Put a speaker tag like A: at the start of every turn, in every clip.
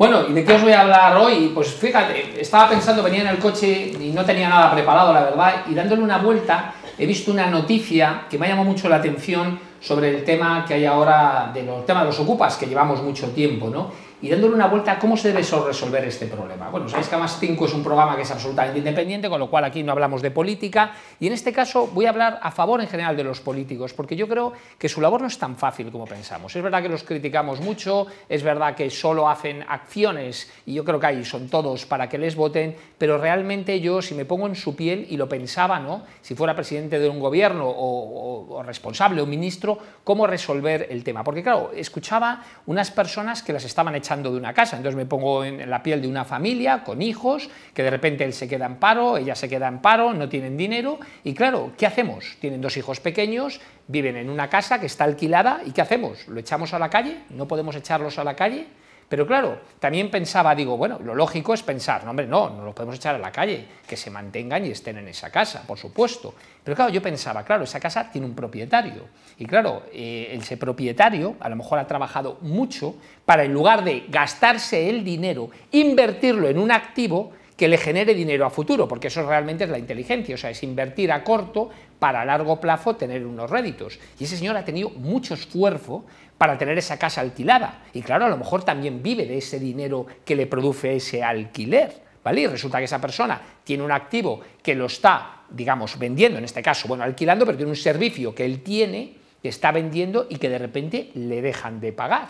A: Bueno, ¿y de qué os voy a hablar hoy? Pues fíjate, estaba pensando, venía en el coche y no tenía nada preparado, la verdad, y dándole una vuelta he visto una noticia que me ha llamado mucho la atención sobre el tema que hay ahora de los temas de los ocupas, que llevamos mucho tiempo, ¿no? Y dándole una vuelta a cómo se debe resolver este problema. Bueno, sabéis que Más 5 es un programa que es absolutamente independiente, con lo cual aquí no hablamos de política, y en este caso voy a hablar a favor en general de los políticos, porque yo creo que su labor no es tan fácil como pensamos. Es verdad que los criticamos mucho, es verdad que solo hacen acciones, y yo creo que ahí son todos para que les voten, pero realmente yo, si me pongo en su piel, y lo pensaba, ¿no? Si fuera presidente de un gobierno o, o responsable o ministro, cómo resolver el tema. Porque claro, escuchaba unas personas que las estaban echando de una casa. Entonces me pongo en la piel de una familia con hijos, que de repente él se queda en paro, ella se queda en paro, no tienen dinero. Y claro, ¿qué hacemos? Tienen dos hijos pequeños, viven en una casa que está alquilada, ¿y qué hacemos? ¿Lo echamos a la calle? ¿No podemos echarlos a la calle? Pero claro, también pensaba, digo, bueno, lo lógico es pensar, no, hombre, no, no los podemos echar a la calle, que se mantengan y estén en esa casa, por supuesto. Pero claro, yo pensaba, claro, esa casa tiene un propietario. Y claro, eh, ese propietario a lo mejor ha trabajado mucho para, en lugar de gastarse el dinero, invertirlo en un activo que le genere dinero a futuro, porque eso realmente es la inteligencia, o sea, es invertir a corto para a largo plazo tener unos réditos. Y ese señor ha tenido mucho esfuerzo para tener esa casa alquilada. Y claro, a lo mejor también vive de ese dinero que le produce ese alquiler. ¿Vale? Y resulta que esa persona tiene un activo que lo está, digamos, vendiendo, en este caso, bueno, alquilando, pero tiene un servicio que él tiene, que está vendiendo y que de repente le dejan de pagar.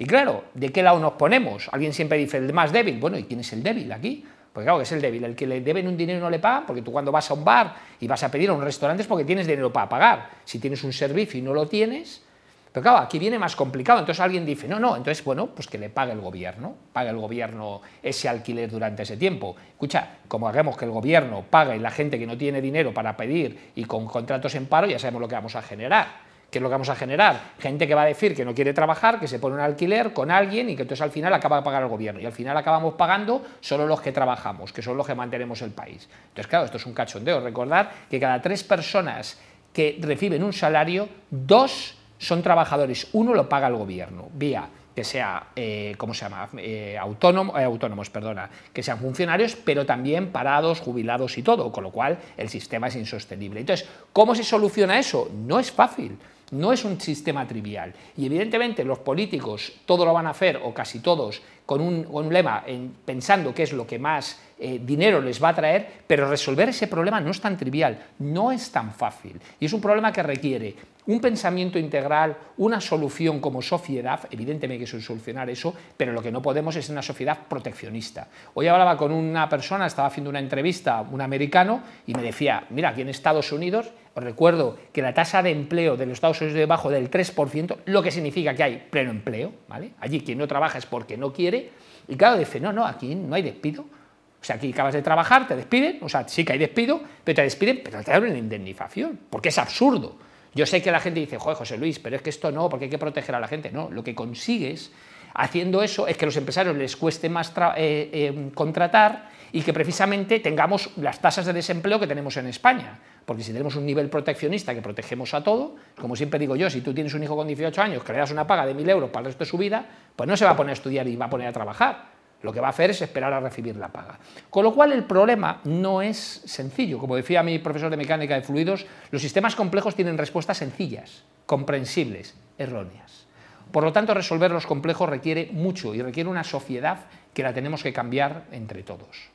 A: Y claro, ¿de qué lado nos ponemos? Alguien siempre dice el más débil. Bueno, ¿y quién es el débil aquí? Pues claro que es el débil, el que le deben un dinero y no le pagan, porque tú cuando vas a un bar y vas a pedir a un restaurante es porque tienes dinero para pagar. Si tienes un servicio y no lo tienes, pero claro, aquí viene más complicado. Entonces alguien dice, no, no, entonces bueno, pues que le pague el gobierno, pague el gobierno ese alquiler durante ese tiempo. Escucha, como hagamos que el gobierno pague la gente que no tiene dinero para pedir y con contratos en paro, ya sabemos lo que vamos a generar. ¿Qué es lo que vamos a generar? Gente que va a decir que no quiere trabajar, que se pone un alquiler con alguien y que entonces al final acaba de pagar el gobierno. Y al final acabamos pagando solo los que trabajamos, que son los que mantenemos el país. Entonces, claro, esto es un cachondeo. Recordar que cada tres personas que reciben un salario, dos son trabajadores. Uno lo paga el gobierno, vía que sea, eh, ¿cómo se llama?, eh, autónomo, eh, autónomos, perdona, que sean funcionarios, pero también parados, jubilados y todo, con lo cual el sistema es insostenible. Entonces, ¿cómo se soluciona eso? No es fácil. No es un sistema trivial. Y evidentemente los políticos todo lo van a hacer, o casi todos, con un, lema, en, pensando qué es lo que más eh, dinero les va a traer, pero resolver ese problema no es tan trivial, no es tan fácil. Y es un problema que requiere un pensamiento integral, una solución como sociedad, evidentemente que solucionar eso, pero lo que no podemos es una sociedad proteccionista. Hoy hablaba con una persona, estaba haciendo una entrevista, un americano, y me decía, mira, aquí en Estados Unidos, os recuerdo que la tasa de empleo de los Estados Unidos es debajo del 3%, lo que significa que hay pleno empleo, ¿vale? Allí quien no trabaja es porque no quiere, y claro, dice, no, no, aquí no hay despido, o sea, aquí acabas de trabajar, te despiden, o sea, sí que hay despido, pero te despiden, pero te dan una indemnización, porque es absurdo. Yo sé que la gente dice, joder, José Luis, pero es que esto no, porque hay que proteger a la gente. No, lo que consigues haciendo eso es que los empresarios les cueste más eh, eh, contratar y que precisamente tengamos las tasas de desempleo que tenemos en España. Porque si tenemos un nivel proteccionista que protegemos a todo, como siempre digo yo, si tú tienes un hijo con 18 años que le das una paga de 1.000 euros para el resto de su vida, pues no se va a poner a estudiar y va a poner a trabajar. Lo que va a hacer es esperar a recibir la paga. Con lo cual el problema no es sencillo. Como decía mi profesor de mecánica de fluidos, los sistemas complejos tienen respuestas sencillas, comprensibles, erróneas. Por lo tanto, resolver los complejos requiere mucho y requiere una sociedad que la tenemos que cambiar entre todos.